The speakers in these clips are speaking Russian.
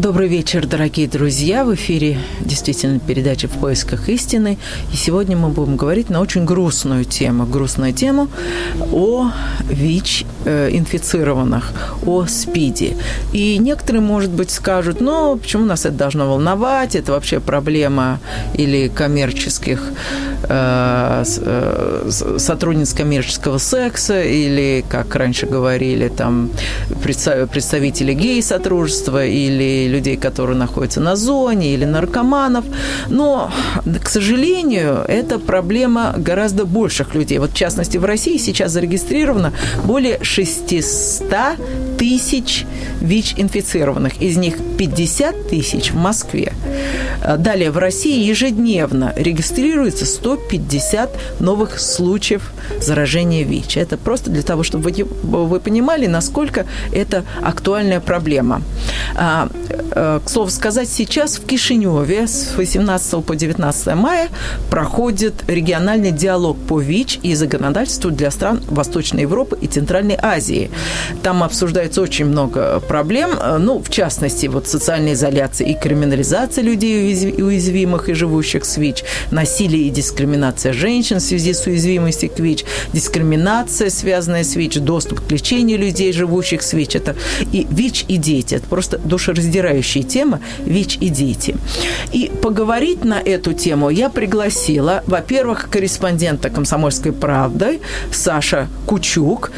Добрый вечер, дорогие друзья. В эфире действительно передача «В поисках истины». И сегодня мы будем говорить на очень грустную тему. Грустную тему о ВИЧ-инфицированных, о СПИДе. И некоторые, может быть, скажут, ну, почему нас это должно волновать? Это вообще проблема или коммерческих э, э сотрудниц коммерческого секса, или, как раньше говорили, там, представители гей-сотрудничества, или людей, которые находятся на зоне, или наркоманов. Но, к сожалению, это проблема гораздо больших людей. Вот, в частности, в России сейчас зарегистрировано более 600 тысяч ВИЧ-инфицированных. Из них 50 тысяч в Москве. Далее, в России ежедневно регистрируется 150 новых случаев заражения ВИЧ. Это просто для того, чтобы вы, понимали, насколько это актуальная проблема. Э, к слову сказать, сейчас в Кишиневе с 18 по 19 мая проходит региональный диалог по ВИЧ и законодательству для стран Восточной Европы и Центральной Азии. Там обсуждается очень много проблем, э, ну, в частности, вот социальная изоляция и криминализация людей уязвимых и живущих с ВИЧ, насилие и дискриминация женщин в связи с уязвимостью к ВИЧ, дискриминация, связанная с ВИЧ, доступ к лечению людей, живущих с ВИЧ. Это и ВИЧ, и дети. Это просто душераздирающая тема «ВИЧ и дети». И поговорить на эту тему я пригласила, во-первых, корреспондента «Комсомольской правды» Саша Кучук,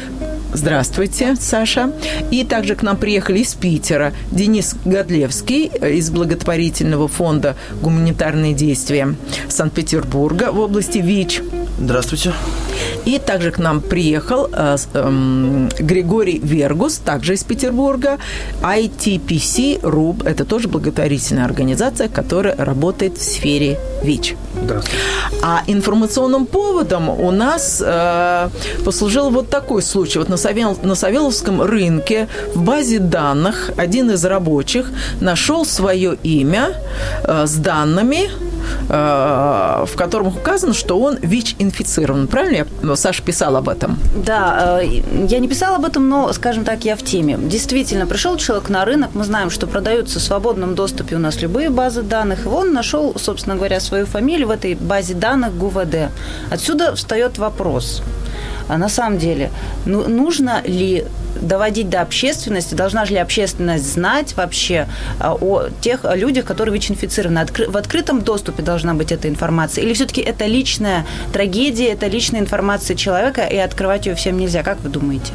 Здравствуйте, Саша. И также к нам приехали из Питера Денис Годлевский из благотворительного фонда «Гуманитарные действия» Санкт-Петербурга в области ВИЧ. Здравствуйте. И также к нам приехал э, э, Григорий Вергус, также из Петербурга, ITPC RUB. Это тоже благотворительная организация, которая работает в сфере ВИЧ. А информационным поводом у нас э, послужил вот такой случай. Вот на, Савел, на Савеловском рынке в базе данных один из рабочих нашел свое имя э, с данными в котором указано, что он ВИЧ-инфицирован. Правильно я, ну, Саша писал об этом? Да, э, я не писала об этом, но, скажем так, я в теме. Действительно, пришел человек на рынок, мы знаем, что продаются в свободном доступе у нас любые базы данных, и он нашел, собственно говоря, свою фамилию в этой базе данных ГУВД. Отсюда встает вопрос. А на самом деле, ну, нужно ли доводить до общественности, должна ли общественность знать вообще а, о тех людях, которые ВИЧ-инфицированы? В открытом доступе должна быть эта информация? Или все-таки это личная трагедия, это личная информация человека, и открывать ее всем нельзя? Как вы думаете?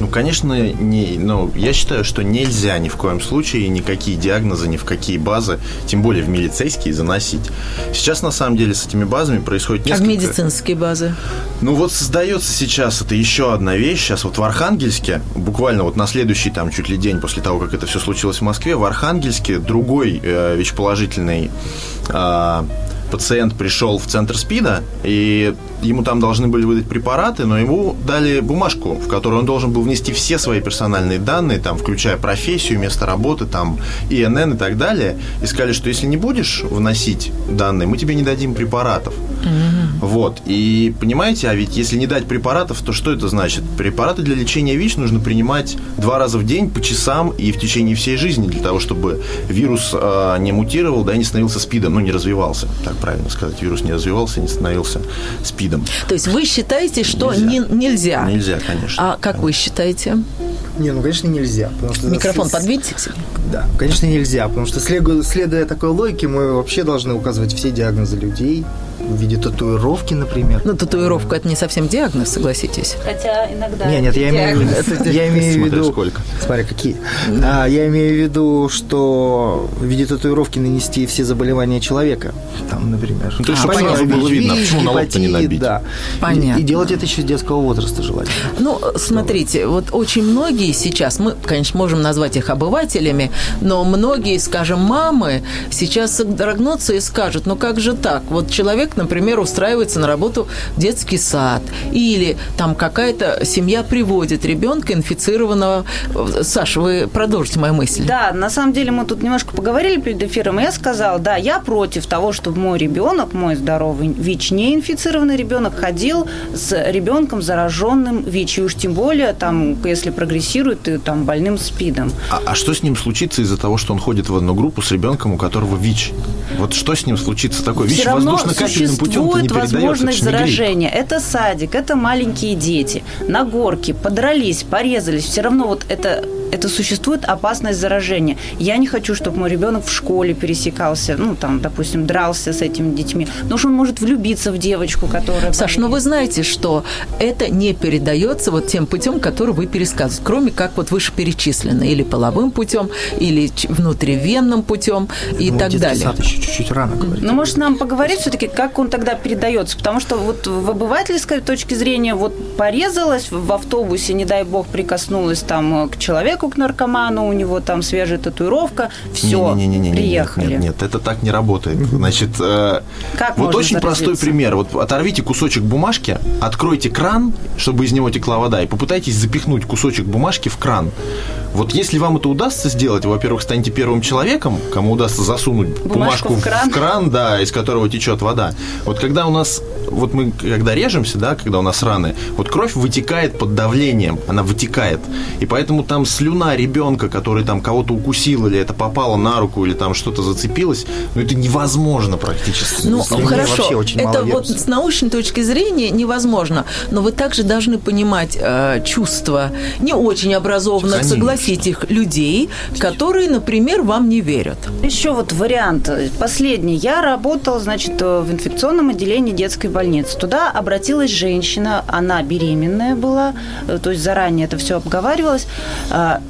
Ну, конечно, не, ну, я считаю, что нельзя ни в коем случае никакие диагнозы, ни в какие базы, тем более в милицейские, заносить. Сейчас, на самом деле, с этими базами происходит несколько... А в медицинские базы? Ну, вот создается сейчас, это еще одна вещь, сейчас вот в Архангельске, буквально вот на следующий там чуть ли день после того, как это все случилось в Москве, в Архангельске другой э, ВИЧ-положительный э, пациент пришел в центр СПИДа, и ему там должны были выдать препараты, но ему дали бумажку, в которую он должен был внести все свои персональные данные, там, включая профессию, место работы, там, ИНН и так далее, и сказали, что если не будешь вносить данные, мы тебе не дадим препаратов. Mm-hmm. Вот. И понимаете, а ведь если не дать препаратов, то что это значит? Препараты для лечения ВИЧ нужно принимать два раза в день по часам и в течение всей жизни для того, чтобы вирус э, не мутировал, да, не становился СПИДом, ну, не развивался, так правильно сказать. Вирус не развивался, не становился СПИДом. То есть вы считаете, что нельзя? Не, нельзя? Нельзя, конечно. А как вы считаете? Не, ну, конечно, нельзя. Потому что Микрофон с... подвиньте к себе. Да, конечно, нельзя, потому что следуя такой логике, мы вообще должны указывать все диагнозы людей, в виде татуировки, например. Ну, татуировка – это не совсем диагноз, согласитесь. Хотя иногда Нет, нет, я имею, я имею в виду… сколько. Смотри, какие. А, я имею в виду, что в виде татуировки нанести все заболевания человека. Там, например. Ну, то есть, а, сразу было видно, почему на лоб не набить. Да. Понятно. И, и делать это еще с детского возраста желательно. Ну, смотрите, вот очень многие сейчас, мы, конечно, можем назвать их обывателями, но многие, скажем, мамы сейчас содрогнутся и скажут, ну как же так? Вот человек, например, устраивается на работу в детский сад, или там какая-то семья приводит ребенка инфицированного. Саша, вы продолжите мою мысль. Да, на самом деле мы тут немножко поговорили перед эфиром, и я сказала, да, я против того, чтобы мой ребенок, мой здоровый ВИЧ, не инфицированный ребенок, ходил с ребенком зараженным ВИЧ, и уж тем более, там, если прогрессирует, и, там, больным СПИДом. А, а что с ним случится из-за того, что он ходит в одну группу с ребенком, у которого ВИЧ? Вот что с ним случится такое? ВИЧ Все путем не существует возможность не грипп. заражения. Это садик, это маленькие дети. На горке подрались, порезались. Все равно вот это это существует опасность заражения. Я не хочу, чтобы мой ребенок в школе пересекался, ну, там, допустим, дрался с этими детьми. Потому что он может влюбиться в девочку, которая... Саш, ну болеет. вы знаете, что это не передается вот тем путем, который вы пересказываете, кроме как вот вышеперечислено, или половым путем, или внутривенным путем и Ну, так далее. сад еще чуть-чуть рано говорить. Ну, может, нам поговорить все-таки, как он тогда передается? Потому что вот в обывательской точке зрения вот порезалась в автобусе, не дай бог, прикоснулась там к человеку, к наркоману, у него там свежая татуировка, все, Не-не-не-не-не, приехали. Нет, нет, это так не работает. Значит, э, Как вот очень простой пример. Вот оторвите кусочек бумажки, откройте кран, чтобы из него текла вода, и попытайтесь запихнуть кусочек бумажки в кран. Вот если вам это удастся сделать, вы, во-первых, станете первым человеком, кому удастся засунуть Бумажку бумажку, в кран. да, из которого течет вода. Вот когда у нас, вот мы когда режемся, да, когда у нас раны, вот кровь вытекает под давлением, она вытекает. И поэтому там слюна ребенка, который там кого-то укусил, или это попало на руку, или там что-то зацепилось, ну это невозможно практически. Ну, Слюне вообще хорошо, очень это мало вот с научной точки зрения невозможно, но вы также должны понимать э, чувства не очень образованных, Конечно. согласитесь, людей, которые, например, вам не верят. Еще вот вариант. Последний. Я работала, значит, в инфекционном отделении детской больницы. Туда обратилась женщина, она беременная была, э, то есть заранее это все обговаривалось.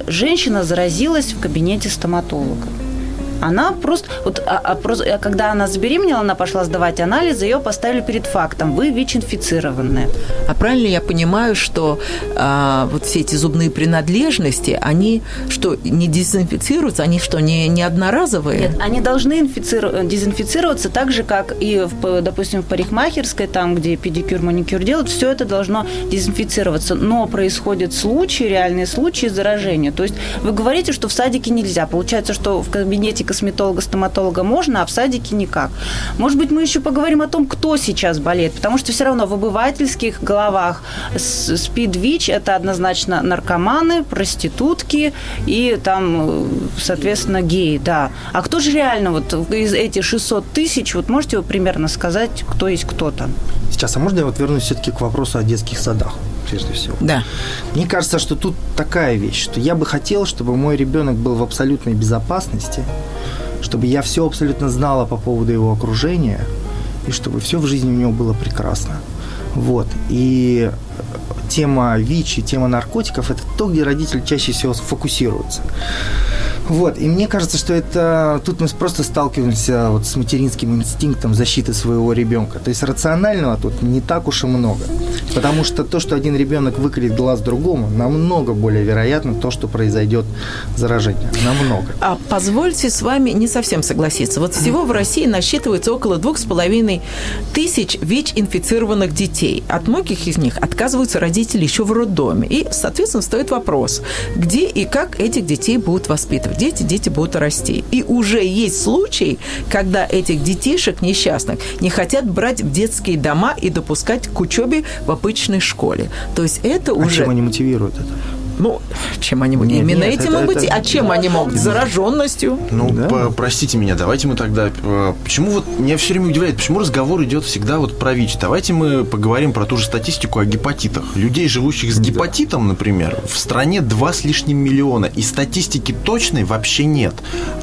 Женщина заразилась в кабинете стоматолога. Она просто, вот, а, а просто, а когда она забеременела, она пошла сдавать анализы, ее поставили перед фактом, вы ВИЧ-инфицированная. А правильно я понимаю, что а, вот все эти зубные принадлежности, они что, не дезинфицируются, они что, не, не одноразовые? Нет, они должны инфициру- дезинфицироваться так же, как и, в, допустим, в парикмахерской, там, где педикюр, маникюр делают, все это должно дезинфицироваться. Но происходят случаи, реальные случаи заражения. То есть вы говорите, что в садике нельзя. Получается, что в кабинете косметолога, стоматолога можно, а в садике никак. Может быть, мы еще поговорим о том, кто сейчас болеет, потому что все равно в обывательских головах с- СПИД, ВИЧ – это однозначно наркоманы, проститутки и там, э, соответственно, геи, да. А кто же реально вот из этих 600 тысяч, вот можете вы примерно сказать, кто есть кто там? Сейчас, а можно я вот вернусь все-таки к вопросу о детских садах, прежде всего? Да. Мне кажется, что тут такая вещь, что я бы хотел, чтобы мой ребенок был в абсолютной безопасности, чтобы я все абсолютно знала по поводу его окружения, и чтобы все в жизни у него было прекрасно. Вот. И тема ВИЧ и тема наркотиков – это то, где родители чаще всего фокусируются. Вот, и мне кажется, что это тут мы просто сталкиваемся вот с материнским инстинктом защиты своего ребенка. То есть рационального тут не так уж и много. Потому что то, что один ребенок выколет глаз другому, намного более вероятно то, что произойдет заражение. Намного. А позвольте с вами не совсем согласиться. Вот всего в России насчитывается около двух с половиной тысяч ВИЧ-инфицированных детей. От многих из них отказываются родители еще в роддоме. И, соответственно, стоит вопрос, где и как этих детей будут воспитывать. Дети, дети будут расти. И уже есть случаи, когда этих детишек несчастных не хотят брать в детские дома и допускать к учебе в обычной школе. То есть это А уже... чем они мотивируют это? Ну, чем они могут? Нет, Именно нет, этим это- быть. это- А чем они могут? Зараженностью. Ну, Да. по- простите меня, давайте мы тогда... э, Почему вот меня все время удивляет, почему разговор идет всегда вот про ВИЧ? Давайте мы поговорим про ту же статистику о гепатитах. Людей, живущих с гепатитом, например, в стране 2 с лишним миллиона, и статистики точной вообще нет.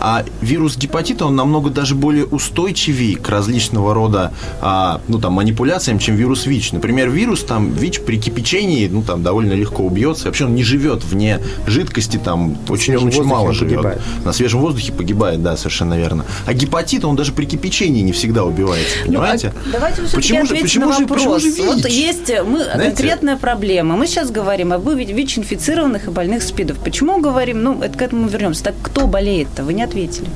А вирус гепатита, он намного даже более устойчивее к различного рода, а, ну, там, манипуляциям, чем вирус ВИЧ. Например, вирус, там, ВИЧ при кипячении, ну, там, довольно легко убьется. Вообще он не живет вне жидкости, там, очень, очень мало живет. погибает. На свежем воздухе погибает, да, совершенно верно. А гепатит, он даже при кипячении не всегда убивается, понимаете? Давайте вы все-таки почему же, почему на же, вопрос. почему же вот ВИЧ? есть э, мы, Знаете? конкретная проблема. Мы сейчас говорим об ВИЧ-инфицированных и больных СПИДов. Почему говорим? Ну, это к этому вернемся. Так кто болеет-то? Вы не ответили.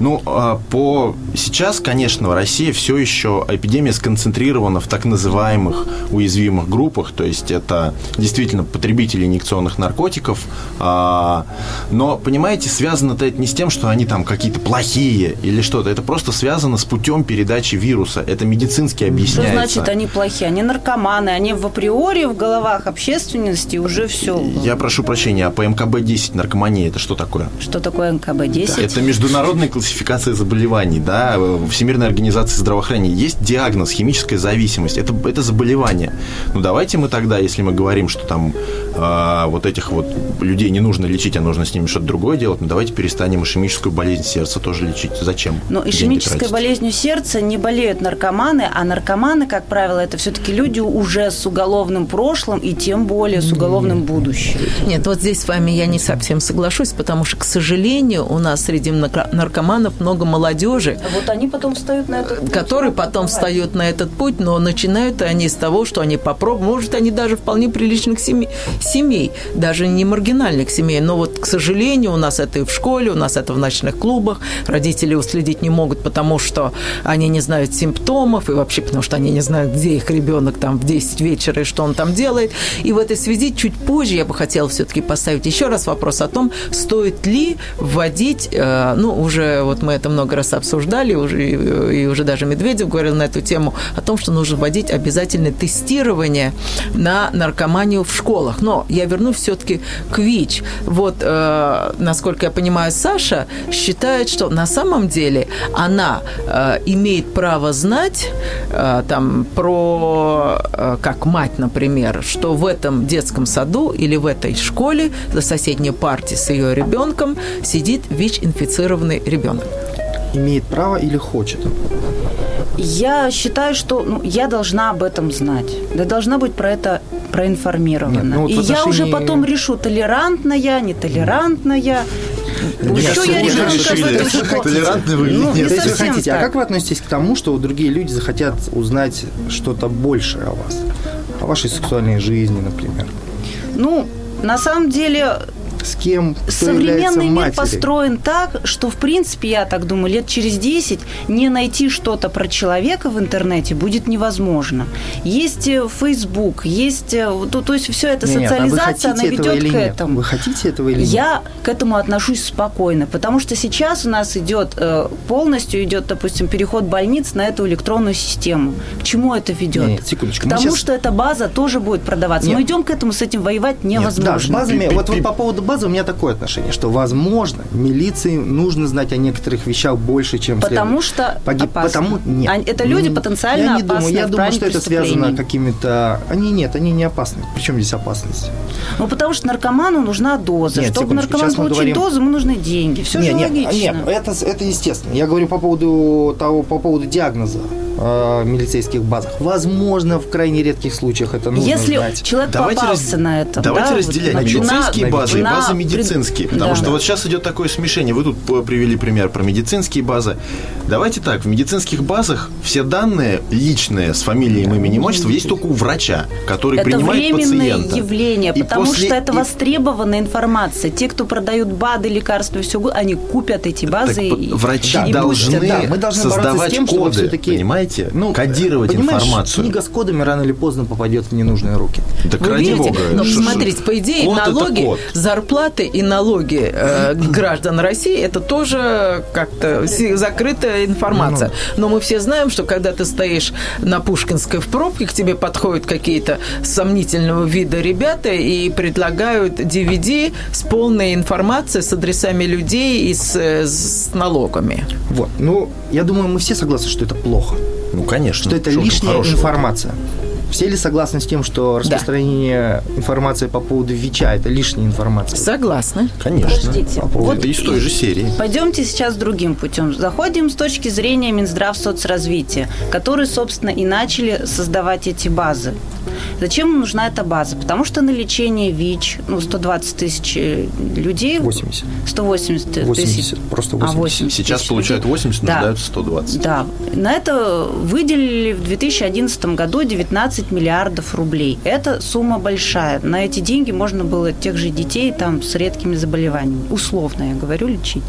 Ну, а, по сейчас, конечно, Россия все еще эпидемия сконцентрирована в так называемых уязвимых группах, то есть это действительно потребители инъекционных наркотиков, а, но, понимаете, связано-то это не с тем, что они там какие-то плохие или что-то, это просто связано с путем передачи вируса, это медицински объясняется. Что значит они плохие? Они наркоманы, они в априори в головах общественности уже все. Я прошу прощения, а по МКБ-10 наркомания это что такое? Что такое МКБ-10? Это международная классификация заболеваний, да, Всемирной организации здравоохранения. Есть диагноз химическая зависимость, это, это заболевание. Ну давайте мы тогда, если мы говорим, что там э, вот этих вот людей не нужно лечить, а нужно с ними что-то другое делать, ну давайте перестанем ишемическую болезнь сердца тоже лечить. Зачем? Но ишемической болезнью сердца не болеют наркоманы, а наркоманы, как правило, это все-таки люди уже с уголовным прошлым и тем более с уголовным будущим. Нет, вот здесь с вами я не совсем соглашусь, потому что, к сожалению, у нас среди наркоманов много молодежи. Вот они потом встают на этот путь. Которые потом встают на этот путь, но начинают они с того, что они попробуют. Может, они даже вполне приличных семей, семей, даже не маргинальных семей. Но вот, к сожалению, у нас это и в школе, у нас это в ночных клубах. Родители уследить не могут, потому что они не знают симптомов, и вообще потому что они не знают, где их ребенок там в 10 вечера и что он там делает. И в этой связи чуть позже я бы хотела все-таки поставить еще раз вопрос о том, стоит ли вводить, э, ну, уже вот мы это много раз обсуждали, уже, и уже даже Медведев говорил на эту тему, о том, что нужно вводить обязательное тестирование на наркоманию в школах. Но я вернусь все-таки к ВИЧ. Вот, э, насколько я понимаю, Саша считает, что на самом деле она э, имеет право знать э, там про, э, как мать, например, что в этом детском саду или в этой школе за соседней партией с ее ребенком сидит ВИЧ-инфицированный ребенок. Имеет право или хочет? Я считаю, что ну, я должна об этом знать. Я должна быть про это проинформирована. Нет, ну, вот И отношении... я уже потом решу, толерантная, я, нетолерантная. Что я ребенка Толерантный вы ну, нет. Хотите, а как вы относитесь к тому, что другие люди захотят узнать что-то большее о вас? О вашей сексуальной жизни, например? Ну, на самом деле, с кем, кто Современный мир построен так, что, в принципе, я так думаю, лет через 10 не найти что-то про человека в интернете будет невозможно. Есть э, Facebook, есть... Э, то, то есть все это нет, социализация, нет, а она ведет к нет? этому. Вы хотите этого или нет? Я к этому отношусь спокойно, потому что сейчас у нас идет э, полностью идет, допустим, переход больниц на эту электронную систему. К чему это ведет? Нет, секундочку. К тому, сейчас... что эта база тоже будет продаваться. Нет. Мы идем к этому, с этим воевать невозможно. Нет, да, с базами, вот, вот по поводу базы у меня такое отношение, что, возможно, милиции нужно знать о некоторых вещах больше, чем Потому следует. что Погиб... Потому нет. Это люди потенциально я не опасные думаю, Я думаю, что это связано какими-то... Они нет, они не опасны. Причем здесь опасность? Ну, потому что наркоману нужна доза. Нет, Чтобы наркоман получить говорим... дозу, ему нужны деньги. Все нет, же нет, логично. Нет, это, это естественно. Я говорю по поводу того, по поводу диагноза э, милицейских базах. Возможно, в крайне редких случаях это нужно Если знать. человек давайте попался раз... на этом, Давайте да, разделять вот, медицинские на, базы и базы медицинские. Потому да, что да. вот сейчас идет такое смешение. Вы тут привели пример про медицинские базы. Давайте так, в медицинских базах все данные личные с фамилией, именем, отчеством есть только у врача, который это принимает временное пациента. явление, и потому после... что это востребованная информация. Те, кто продают БАДы, лекарства и все, они купят эти базы. Так, и, врачи да, должны, да, мы должны создавать тем, коды, понимаете? Ну, кодировать информацию. книга с кодами рано или поздно попадет в ненужные руки. Так Вы видите? Бога. Но смотрите, по идее, код налоги, зарплаты и налоги э, граждан России это тоже как-то закрытая информация. Ну. Но мы все знаем, что когда ты стоишь на Пушкинской в пробке, к тебе подходят какие-то сомнительного вида ребята и предлагают DVD с полной информацией, с адресами людей и с, с налогами. Вот. Ну, я думаю, мы все согласны, что это плохо. Ну, конечно. Что это лишняя информация. Все ли согласны с тем, что распространение да. информации по поводу ВИЧа – это лишняя информация? Согласны. Конечно. Подождите. По поводу... Вот это из той же серии. Пойдемте сейчас другим путем. Заходим с точки зрения Минздрав соцразвития, которые, собственно, и начали создавать эти базы. Зачем нужна эта база? Потому что на лечение ВИЧ, ну, 120 тысяч э, людей... 80. 180 тысяч. 80, просто 80. А, 80 Сейчас получают 80, да. нуждаются 120. Да. На это выделили в 2011 году 19 15 миллиардов рублей. Это сумма большая. На эти деньги можно было тех же детей там с редкими заболеваниями, условно я говорю, лечить.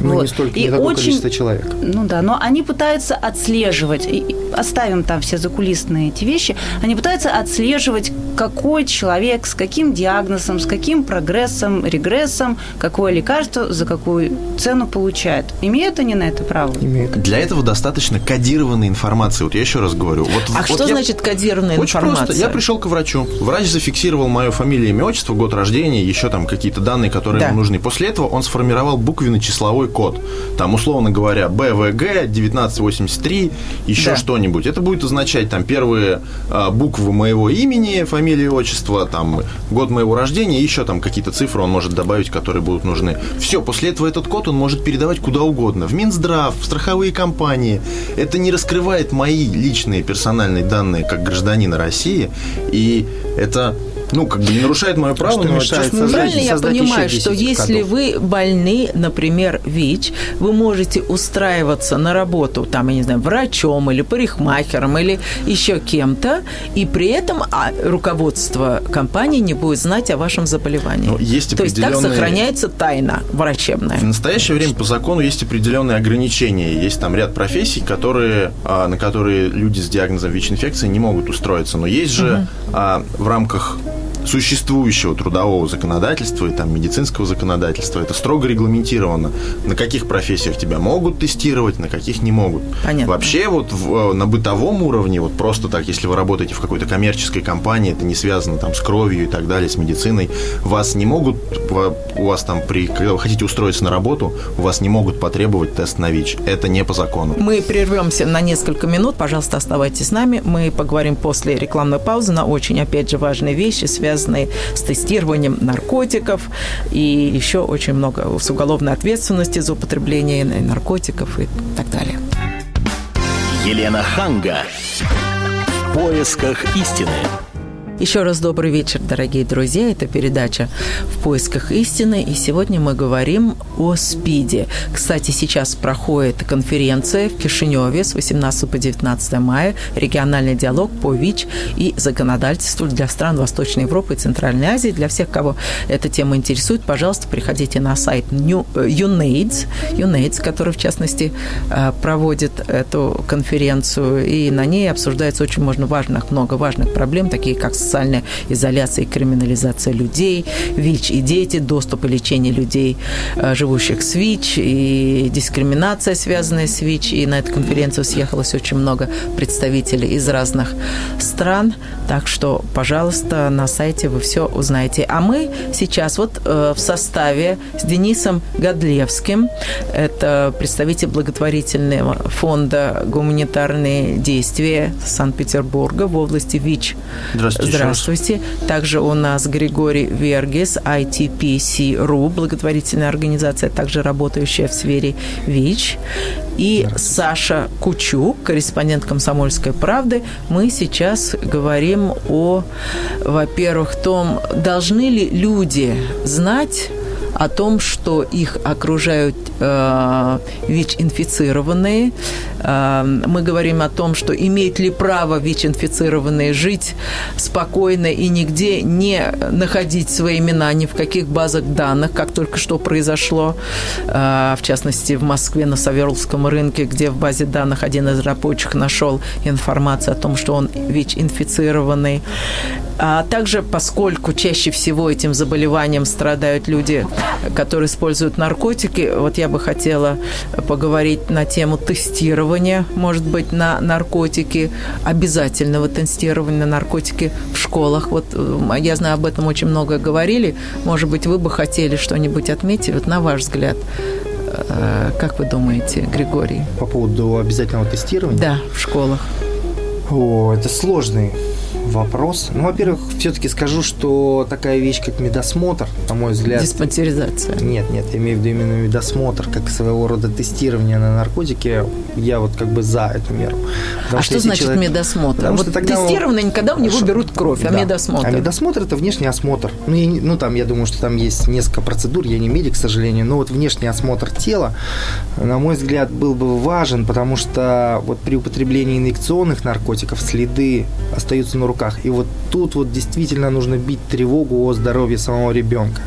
Ну, вот. не столько, И не такое очень- количество человек. Ну да, но они пытаются отслеживать, и- и оставим там все закулисные эти вещи, они пытаются отслеживать, какой человек, с каким диагнозом, с каким прогрессом, регрессом, какое лекарство, за какую цену получает. Имеют они на это право? Имеют. Для этого достаточно кодированной информации. Вот я еще раз говорю. Вот, А вот что я- значит кодированная Очень информация? просто. Я пришел к врачу. Врач зафиксировал мое фамилию, имя, отчество, год рождения, еще там какие-то данные, которые Да. ему нужны. После этого он сформировал буквенно-числовой код. Там, условно говоря, БВГ 1983, еще Да. что-нибудь. Это будет означать там первые а, буквы моего имени, фамилии, отчества, там год моего рождения, еще там какие-то цифры он может добавить, которые будут нужны. Все, после этого этот код он может передавать куда угодно. В Минздрав, в страховые компании. Это не раскрывает мои личные персональные данные как гражданина России, и это ну, как бы не нарушает мое право, что но мешает создать- Правильно я понимаю, еще что 10 если кодов. вы больны, например, ВИЧ, вы можете устраиваться на работу, там, я не знаю, врачом или парикмахером или еще кем-то, и при этом а, руководство компании не будет знать о вашем заболевании. Ну, есть То есть так сохраняется тайна врачебная. В настоящее время по закону есть определенные ограничения. Есть там ряд профессий, которые, а, на которые люди с диагнозом ВИЧ-инфекции не могут устроиться. Но есть же а, в рамках существующего трудового законодательства и там медицинского законодательства это строго регламентировано, на каких профессиях тебя могут тестировать, на каких не могут. Понятно. Вообще вот в- э, на бытовом уровне, вот просто так, если вы работаете в какой-то коммерческой компании, это не связано там с кровью и так далее, с медициной, вас не могут, у вас там при, когда вы хотите устроиться на работу, у вас не могут потребовать тест на ВИЧ. Это не по закону. Мы прервемся на несколько минут. Пожалуйста, оставайтесь с нами. Мы поговорим после рекламной паузы на очень, опять же, важные вещи, связанные с тестированием наркотиков и еще очень много с уголовной ответственности за употребление наркотиков и так далее. Елена Ханга. В поисках истины. Еще раз добрый вечер, дорогие друзья. Это передача «В поисках истины». И сегодня мы говорим о СПИДе. Кстати, сейчас проходит конференция в Кишиневе с 18 по 19 мая. Региональный диалог по ВИЧ и законодательству для стран Восточной Европы и Центральной Азии. Для всех, кого эта тема интересует, пожалуйста, приходите на сайт New- э, UNAIDS, UNAIDS, который, в частности, э, проводит эту конференцию. И на ней обсуждается очень можно важных, много важных проблем, такие как социальная изоляция и криминализация людей, ВИЧ и дети, доступ и лечение людей, э, живущих с ВИЧ, и дискриминация, связанная с ВИЧ. И на эту конференцию съехалось очень много представителей из разных стран. Так что, пожалуйста, на сайте вы все узнаете. А мы сейчас вот э, в составе с Денисом Годлевским, это представитель благотворительного фонда «Гуманитарные действия» Санкт-Петербурга в области ВИЧ. Здравствуйте. Здравствуйте. Также у нас Григорий Вергис, ITPC.ru, благотворительная организация, также работающая в сфере ВИЧ. И Саша Кучук, корреспондент «Комсомольской правды». Мы сейчас говорим о, во-первых, том, должны ли люди знать о том, что их окружают э, ВИЧ-инфицированные. Э, мы говорим о том, что имеют ли право ВИЧ-инфицированные жить спокойно и нигде не находить свои имена ни в каких базах данных, как только что произошло, э, в частности, в Москве на Саверловском рынке, где в базе данных один из рабочих нашел информацию о том, что он ВИЧ-инфицированный. А также, поскольку чаще всего этим заболеванием страдают люди, которые используют наркотики, вот я бы хотела поговорить на тему тестирования, может быть, на наркотики, обязательного тестирования на наркотики в школах. Вот э, я знаю, об этом очень много говорили. Может быть, вы бы хотели что-нибудь отметить, вот на ваш взгляд. Э, Как вы думаете, Григорий? По поводу обязательного тестирования. Да, в школах. О, это сложный вопрос. Ну, во-первых, все-таки скажу, что такая вещь, как медосмотр, на мой взгляд... Диспансеризация. Нет, нет, я имею в виду именно медосмотр, как своего рода тестирование на наркотики. Я вот как бы за эту меру. Потому а что если значит человек- медосмотр? Потому вот что тогда тестированный никогда у него берут кровь, а Да. медосмотр. А медосмотр это внешний осмотр. Ну, я не- ну, там, я думаю, что там есть несколько процедур, я не медик, к сожалению, но вот внешний осмотр тела, на мой взгляд, был бы важен, потому что вот при употреблении инъекционных наркотиков следы остаются на руках руках. И вот тут вот действительно нужно бить тревогу о здоровье самого ребенка.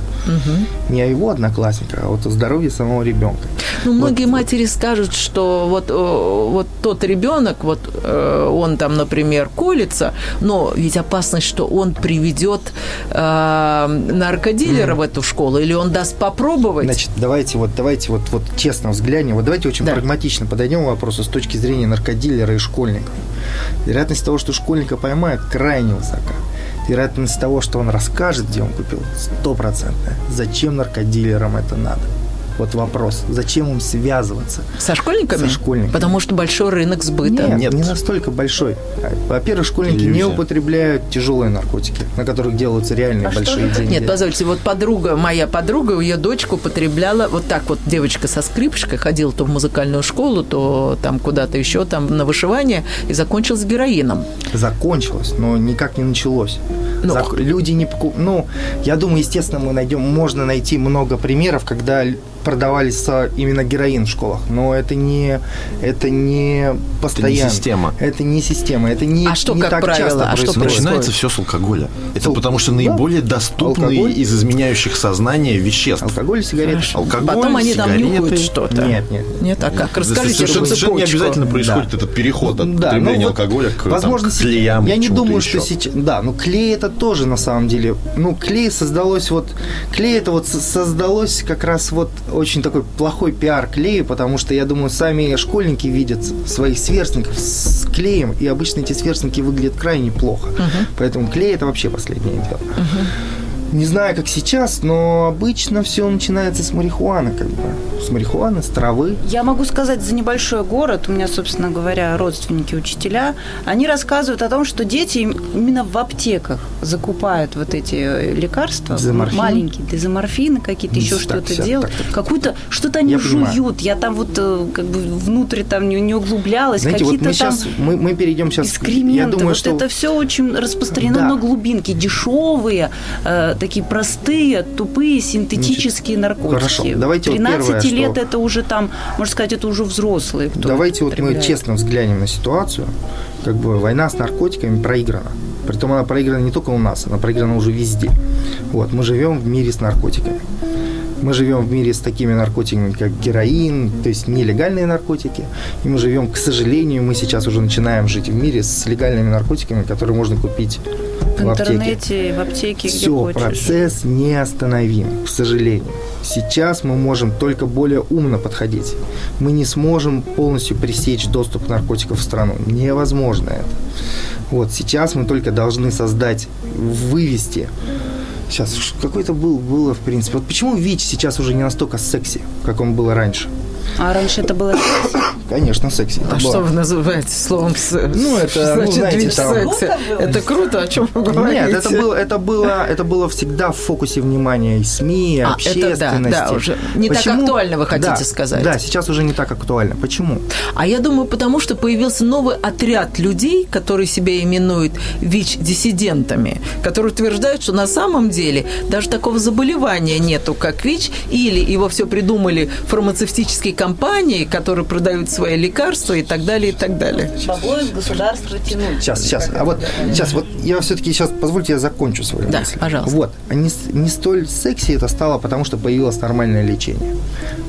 Не о его одноклассника, а вот о здоровье самого ребенка. Ну, многие вот. матери скажут, что вот, вот тот ребенок, вот э, он там, например, колется, но ведь опасность, что он приведет э, наркодилера mm. в эту школу, или он даст попробовать. Значит, давайте вот, давайте вот, вот честно взглянем, вот давайте очень да. прагматично подойдем к вопросу с точки зрения наркодилера и школьников. Вероятность того, что школьника поймают, крайне высока вероятность того, что он расскажет, где он купил, стопроцентная. Зачем наркодилерам это надо? Вот вопрос, зачем им связываться? Со школьниками? Со школьниками. Потому что большой рынок сбыта. Нет, Нет. не настолько большой. Во-первых, школьники Иллюзия. не употребляют тяжелые наркотики, на которых делаются реальные а большие деньги. Нет, позвольте, вот подруга, моя подруга, ее дочка употребляла вот так вот, девочка со скрипочкой ходила то в музыкальную школу, то там куда-то еще, там на вышивание, и закончилась героином. Закончилось, но никак не началось. Ну, Зак... Люди не покупают. Ну, я думаю, естественно, мы найдем, можно найти много примеров, когда продавались именно героин в школах, но это не, это не постоянно. Это не система. Это не система, это не, а что, не как так правило, часто а происходит. Что Начинается все с алкоголя. Это Ал... потому что наиболее да. доступный алкоголь. из изменяющих сознание веществ. Алкоголь и сигареты. Хорошо. Алкоголь, Потом они там нюхают что-то. Нет, нет. Нет, а как? Расскажите совершенно, совершенно не обязательно происходит да. этот переход от да, потребления ну, алкоголя к возможно, там, клеям. Я не думаю, что сейчас... Да, ну клей это тоже на самом деле... Ну, клей создалось вот... Клей это вот создалось как раз вот очень такой плохой пиар клею, потому что, я думаю, сами школьники видят своих сверстников с клеем, и обычно эти сверстники выглядят крайне плохо. Uh-huh. Поэтому клей – это вообще последнее дело. Uh-huh. Не знаю, как сейчас, но обычно все начинается с марихуаны, как бы. С марихуаны, с травы. Я могу сказать за небольшой город, у меня, собственно говоря, родственники учителя, они рассказывают о том, что дети именно в аптеках закупают вот эти э, лекарства, Дезоморфин. маленькие, дезоморфины какие-то, еще что-то делают. Какую-то, что-то они я жуют. Понимаю. Я там вот э, как бы внутрь там не, не углублялась. Знаете, вот мы там сейчас, мы, мы перейдем сейчас... Я думаю, вот что... это все очень распространено да. на глубинке, дешевые, э, такие простые, тупые, синтетические Значит, наркотики. Хорошо, давайте 13 вот первое, лет что... это уже там, можно сказать, это уже взрослые. Кто давайте вот мы честно взглянем на ситуацию. Как бы война с наркотиками проиграна. Притом она проиграна не только у нас, она проиграна уже везде. Вот, мы живем в мире с наркотиками. Мы живем в мире с такими наркотиками, как героин, то есть нелегальные наркотики. И мы живем, к сожалению, мы сейчас уже начинаем жить в мире с легальными наркотиками, которые можно купить в, в интернете, в аптеке, где Все, хочешь. процесс неостановим, к сожалению. Сейчас мы можем только более умно подходить. Мы не сможем полностью пресечь доступ наркотиков в страну. Невозможно это. Вот сейчас мы только должны создать, вывести Сейчас, какой-то был, было, в принципе. Вот почему ВИЧ сейчас уже не настолько секси, как он был раньше? А раньше это было секси? Конечно, секси. А что вы называете словом секс? Ну, это, что значит, ну, знаете, там... секси? Это круто, о чем вы говорите? Нет, это было, это было, это было всегда в фокусе внимания и СМИ, и а, общественности. Это, да, да, уже не Почему? так актуально, вы хотите да, сказать? Да, сейчас уже не так актуально. Почему? А я думаю, потому что появился новый отряд людей, которые себя именуют ВИЧ-диссидентами, которые утверждают, что на самом деле даже такого заболевания нету, как ВИЧ, или его все придумали фармацевтические компании, которые продают свои лекарства и так далее, и так далее. Бабло из государства тянуть. Сейчас, сейчас. А вот сейчас, вот я все-таки сейчас, позвольте, я закончу свою да, мысль. пожалуйста. Вот. Не, не столь секси это стало, потому что появилось нормальное лечение.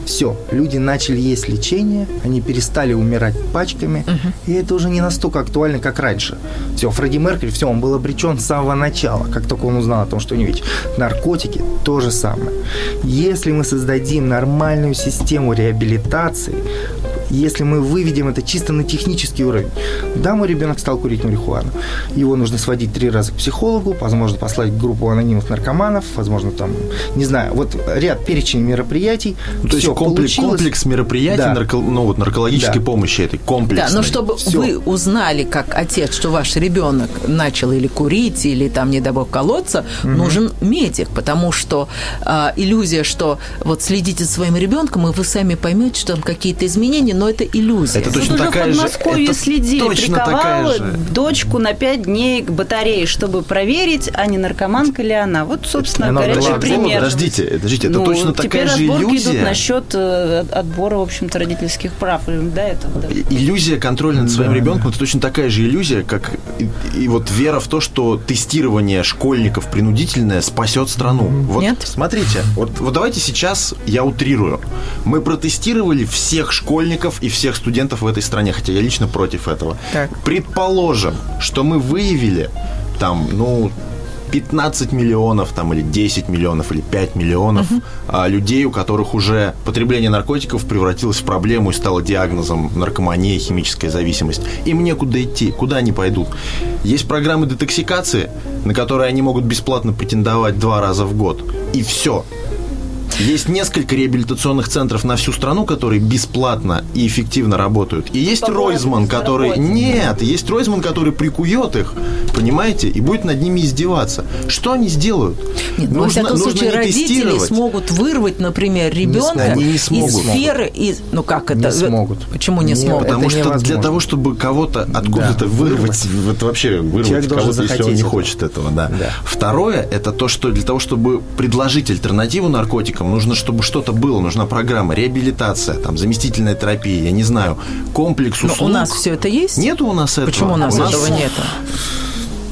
Все, люди начали есть лечение, они перестали умирать пачками, угу. и это уже не настолько актуально, как раньше. Все, Фредди Меркель, все, он был обречен с самого начала, как только он узнал о том, что у него ВИЧ. Наркотики – то же самое. Если мы создадим нормальную систему реабилитации, если мы выведем это чисто на технический уровень. Да, мой ребенок стал курить марихуану. Его нужно сводить три раза к психологу, возможно, послать группу анонимных наркоманов, возможно, там, не знаю, вот ряд перечень мероприятий. Ну, то есть комплекс, комплекс мероприятий да. нарко, ну, вот, наркологической да. помощи этой комплексной. Да, но чтобы Все. вы узнали, как отец, что ваш ребенок начал или курить, или там, не дай бог, колоться, угу. нужен медик, потому что э, иллюзия, что вот следите за своим ребенком, и вы сами поймете, что там какие-то изменения, времени, но это иллюзия. Это Тут точно уже такая в же- Подмосковье это следили, точно такая приковала же. дочку на пять дней к батарее, чтобы проверить, а не наркоманка ли она. Вот, собственно, Она горячий пример. Подождите, подождите, это Ну, точно теперь такая же разборки идут иллюзия. насчет э, отбора, в общем-то, родительских прав. До этого, да. Иллюзия контроля над своим ребенком это точно такая же иллюзия, как и, и вот вера в то, что тестирование школьников принудительное спасет страну. Вот Нет. смотрите, вот, вот давайте сейчас я утрирую. Мы протестировали всех школьников и всех студентов в этой стране, хотя я лично против этого. Так. Предположим, что мы выявили там, ну, 15 миллионов там, или 10 миллионов, или 5 миллионов а, людей, у которых уже потребление наркотиков превратилось в проблему и стало диагнозом наркомания, химическая зависимость. Им некуда идти, куда они пойдут. Есть программы детоксикации, на которые они могут бесплатно претендовать два раза в год. И все. Есть несколько реабилитационных центров на всю страну, которые бесплатно и эффективно работают. И есть По Ройзман, который... Нет, есть Ройзман, который прикует их, понимаете, и будет над ними издеваться. Что они сделают? Нет, ну, во всяком случае, не родители смогут вырвать, например, ребенка не из смогут. сферы, из, ну как это? Не смогут. Почему не Не, смогут? Потому Это что для невозможно. того, чтобы кого-то откуда-то Да, вырвать, вот вообще вырвать кого-то, если он захотеть не хочет этого, да. Да. Второе, это то, что для того, чтобы предложить альтернативу наркотикам, нужно, чтобы что-то было, нужна программа, реабилитация, там, заместительная терапия, я не знаю, комплекс Но услуг. у нас все это есть? Нету у нас этого. Почему у нас этого нету?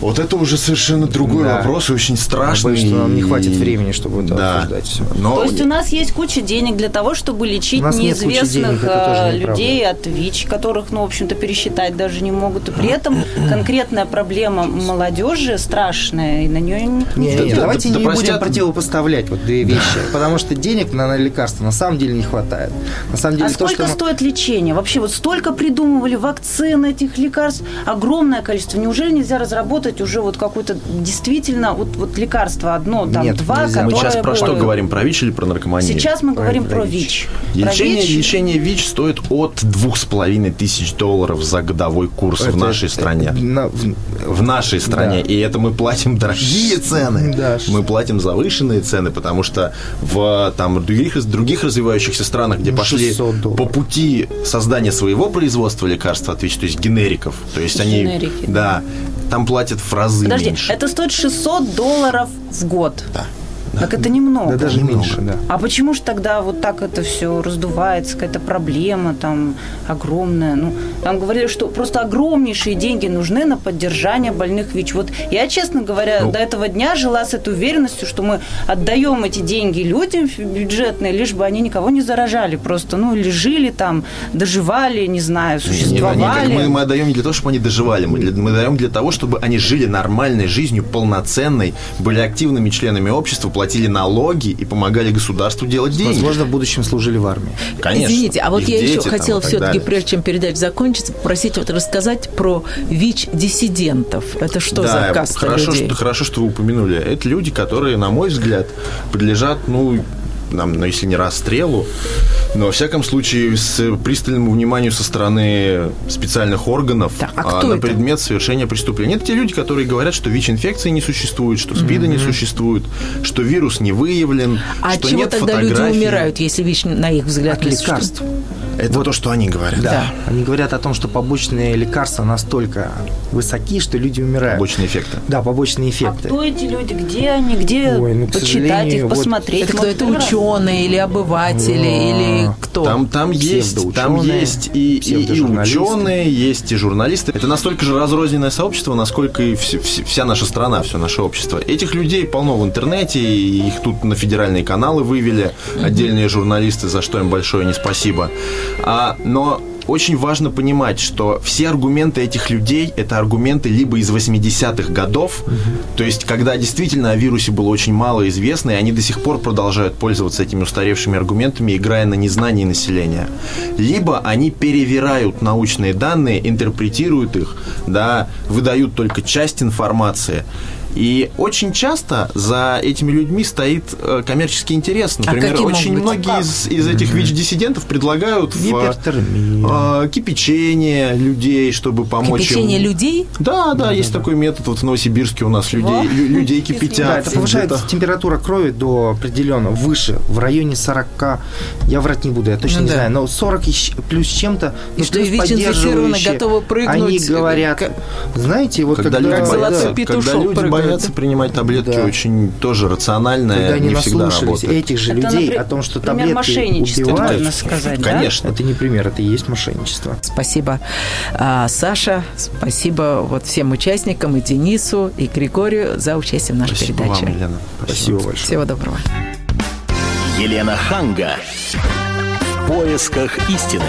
Вот это уже совершенно другой Да. вопрос и очень страшный. боюсь, что нам не хватит времени, чтобы это да. обсуждать все. Но То есть у нас есть куча денег для того, чтобы лечить неизвестных денег, неправда. людей от ВИЧ, которых, ну, в общем-то, пересчитать даже не могут. И при этом конкретная проблема молодежи страшная, и на нее никто Не, Да- не, да- давайте да не простят- будем противопоставлять вот две вещи, потому что денег на, на лекарства на самом деле не хватает. На самом деле А то, сколько что стоит лечение? Вообще вот столько придумывали вакцин, этих лекарств, огромное количество. Неужели нельзя разработать уже вот какое-то действительно вот, вот лекарство одно, там Нет, два, нельзя. мы сейчас про что говорим? Про ВИЧ или про наркоманию? Сейчас мы говорим Про про ВИЧ. ВИЧ. Про Лечение, ВИЧ. лечение ВИЧ стоит от двух с половиной тысяч долларов за годовой курс в Это- нашей это- стране. на- в- В нашей стране. Да. И это мы платим дорогие цены. Да. Мы платим завышенные цены, потому что в там, других, других развивающихся странах, где Ну, пошли 600 долларов. по пути создания своего производства лекарства от ВИЧ, то есть генериков, то есть они... Генерики, Да. Там платят в разы Подожди, меньше. это стоит 600 долларов в год. Да. Так это немного. Да даже Немного. меньше, да. А почему же тогда вот так это все раздувается, какая-то проблема там огромная? Ну, там говорили, что просто огромнейшие деньги нужны на поддержание больных ВИЧ. Вот я, честно говоря, Ну. до этого дня жила с этой уверенностью, что мы отдаем эти деньги людям бюджетные, лишь бы они никого не заражали. Просто, ну, или жили там, доживали, не знаю, Не, не, существовали. не, мы, мы отдаем не для того, чтобы они доживали, мы, для- мы даем для того, чтобы они жили нормальной жизнью, полноценной, были активными членами общества, платили налоги и помогали государству делать деньги. Возможно, в будущем служили в армии. Конечно. Извините, а вот Их я дети еще хотела все-таки, прежде чем передача закончится, попросить вот рассказать про ВИЧ-диссидентов. Это что да, за каста хорошо, людей? Что, хорошо, что вы упомянули. Это люди, которые, на мой взгляд, подлежат, ну, нам, ну, если не расстрелу, но, во всяком случае, с пристальному вниманию со стороны специальных органов Так, а а, кто на это? предмет совершения преступления. Это те люди, которые говорят, что ВИЧ-инфекции не существует, что СПИДа не существует, что вирус не выявлен, А что чего нет тогда люди умирают, если ВИЧ, на их взгляд, От не существует? Это то, что они говорят. Да. Они говорят о том, что побочные лекарства настолько высоки, что люди умирают. Побочные эффекты. Да, побочные А эффекты. кто эти люди? Где они? Где Ой, ну, почитать их, вот посмотреть? Это кто? Это ученые или обыватели, или кто? Там, там есть, там есть и, и, и ученые, есть и журналисты. Это настолько же разрозненное сообщество, насколько и вс- вс- вся наша страна, все наше общество. Этих людей полно в интернете, и их тут на федеральные каналы вывели отдельные журналисты, за что им большое не спасибо. А, но очень важно понимать, что все аргументы этих людей – это аргументы либо из 80-х годов, то есть когда действительно о вирусе было очень мало известно, и они до сих пор продолжают пользоваться этими устаревшими аргументами, играя на незнании населения. Либо они перевирают научные данные, интерпретируют их, да, выдают только часть информации, И очень часто за этими людьми стоит э, коммерческий интерес. Например, какие очень быть? многие из, из этих ВИЧ-диссидентов предлагают в, Гипертормия. э, кипячение людей, чтобы помочь Кипячение им. людей? Да, да, есть такой метод. Вот в Новосибирске у нас людей, лю- людей кипятят. Да, это повышает температура крови до определенного, выше, в районе 40, я врать не буду, я точно Ну не да. знаю, но 40 и щ- плюс чем-то, И ну, что плюс поддерживающие. готовы прыгнуть, Они э, говорят, знаете, вот Когда, когда, люди, боятся, когда люди прыгают, боятся да? принимать таблетки, Да. очень тоже рациональное, когда они не всегда работает. этих же Это, людей напри- о том, что пример таблетки мошенничества, убивают, можно сказать, да? Конечно. это не пример, это и есть мошенничество. Спасибо, а, Саша. Спасибо вот всем участникам, и Денису, и Григорию за участие в нашей Спасибо передаче. вам, Елена. Спасибо большое. Всего доброго. Елена Ханга. В поисках истины.